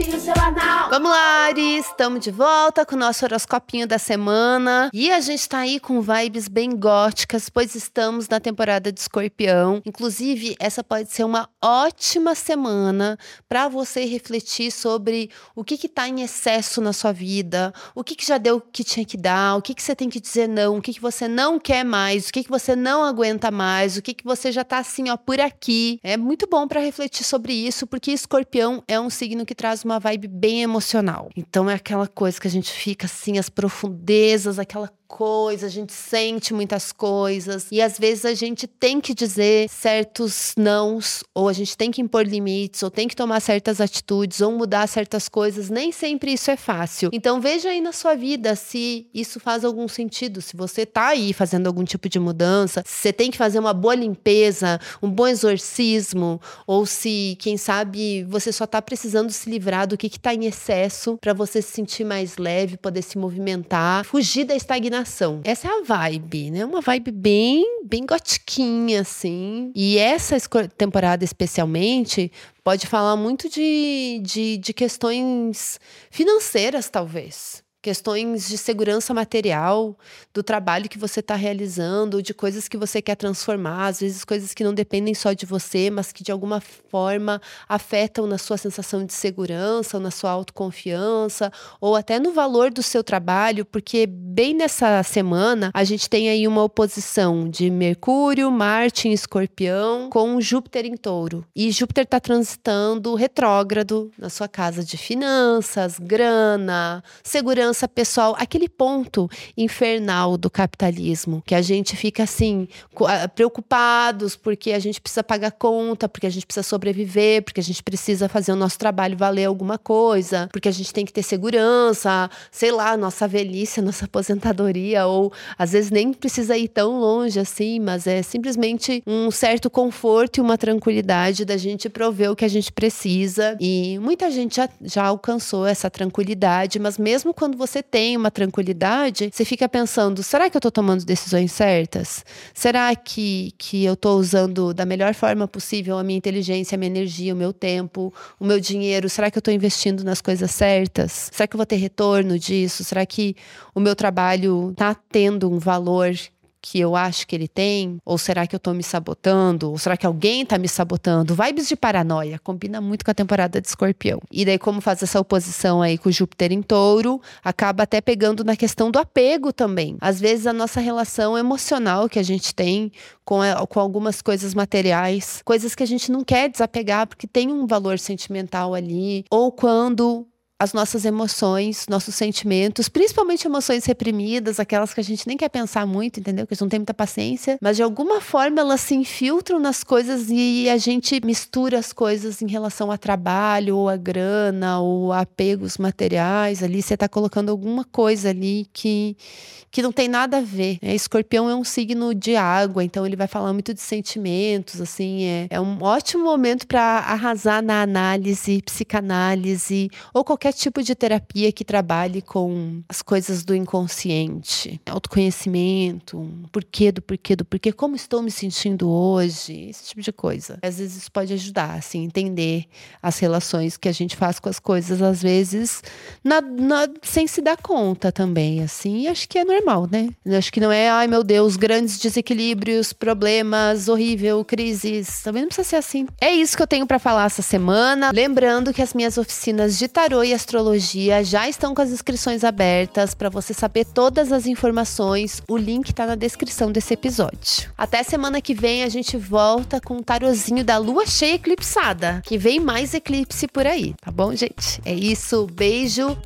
horoscopinho semanal. Vamos lá, Aries, estamos de volta com o nosso horoscopinho da semana. E a gente tá aí com vibes bem góticas, pois estamos na temporada de escorpião. Inclusive, essa pode ser uma ótima semana para você refletir sobre o que que tá em excesso na sua vida, o que que já deu o que tinha que dar, o que que você tem que dizer não, o que que você não quer mais, o que que você não aguenta mais, o que que você já tá assim, ó, por aqui. É muito bom para refletir sobre isso, porque escorpião é um signo que traz uma vibe bem emocional. Então é aquela coisa que a gente fica assim, as profundezas, aquela coisa, a gente sente muitas coisas e às vezes a gente tem que dizer certos nãos, ou a gente tem que impor limites, ou tem que tomar certas atitudes, ou mudar certas coisas. Nem sempre isso é fácil. Então veja aí na sua vida se isso faz algum sentido, se você tá aí fazendo algum tipo de mudança, se você tem que fazer uma boa limpeza, um bom exorcismo, ou se, quem sabe, você só tá precisando se livrar do que que tá em excesso para você se sentir mais leve, poder se movimentar, fugir da estagnação essa é a vibe, né? Uma vibe bem, bem gotiquinha, assim. E essa temporada, especialmente, pode falar muito de, de, de questões financeiras, talvez questões de segurança material do trabalho que você está realizando, de coisas que você quer transformar, às vezes coisas que não dependem só de você, mas que de alguma forma afetam na sua sensação de segurança, ou na sua autoconfiança, ou até no valor do seu trabalho, porque bem nessa semana a gente tem aí uma oposição de Mercúrio, Marte em Escorpião com Júpiter em Touro. E Júpiter está transitando retrógrado na sua casa de finanças, grana, segurança pessoal, aquele ponto infernal do capitalismo, que a gente fica assim, ah, preocupados porque a gente precisa pagar conta, porque a gente precisa sobreviver, porque a gente precisa fazer o nosso trabalho valer alguma coisa, porque a gente tem que ter segurança, sei lá, nossa velhice, nossa aposentadoria, ou às vezes nem precisa ir tão longe assim, mas é simplesmente um certo conforto e uma tranquilidade da gente prover o que a gente precisa. E muita gente já, já alcançou essa tranquilidade, mas mesmo quando você tem uma tranquilidade, você fica pensando: será que eu estou tomando decisões certas? Será que, que eu estou usando da melhor forma possível a minha inteligência, a minha energia, o meu tempo, o meu dinheiro? Será que eu estou investindo nas coisas certas? Será que eu vou ter retorno disso? Será que o meu trabalho está tendo um valor que eu acho que ele tem? Ou será que eu tô me sabotando? Ou será que alguém tá me sabotando? Vibes de paranoia, combina muito com a temporada de escorpião. E daí, como faz essa oposição aí com Júpiter em touro, acaba até pegando na questão do apego também. Às vezes a nossa relação emocional que a gente tem com, com algumas coisas materiais, coisas que a gente não quer desapegar porque tem um valor sentimental ali, ou quando as nossas emoções, nossos sentimentos, principalmente emoções reprimidas, aquelas que a gente nem quer pensar muito, entendeu? Que a gente não tem muita paciência, mas de alguma forma elas se infiltram nas coisas e a gente mistura as coisas em relação a trabalho, ou a grana, ou a apegos materiais. Ali você está colocando alguma coisa ali que, que não tem nada a ver. Né? Escorpião é um signo de água, então ele vai falar muito de sentimentos, assim, é, é um ótimo momento para arrasar na análise, psicanálise ou qualquer qualquer tipo de terapia que trabalhe com as coisas do inconsciente, autoconhecimento, porquê do porquê do porquê, como estou me sentindo hoje, esse tipo de coisa. Às vezes isso pode ajudar, assim, entender as relações que a gente faz com as coisas, às vezes, na, na, sem se dar conta também, assim, e acho que é normal, né? Acho que não é, ai meu Deus, grandes desequilíbrios, problemas, horrível, crises, também não precisa ser assim. É isso que eu tenho para falar essa semana. Lembrando que as minhas oficinas de tarô e astrologia já estão com as inscrições abertas para você saber todas as informações. O link está na descrição desse episódio. Até semana que vem a gente volta com o tarozinho da lua cheia eclipsada, que vem mais eclipse por aí, tá bom, gente? É isso, beijo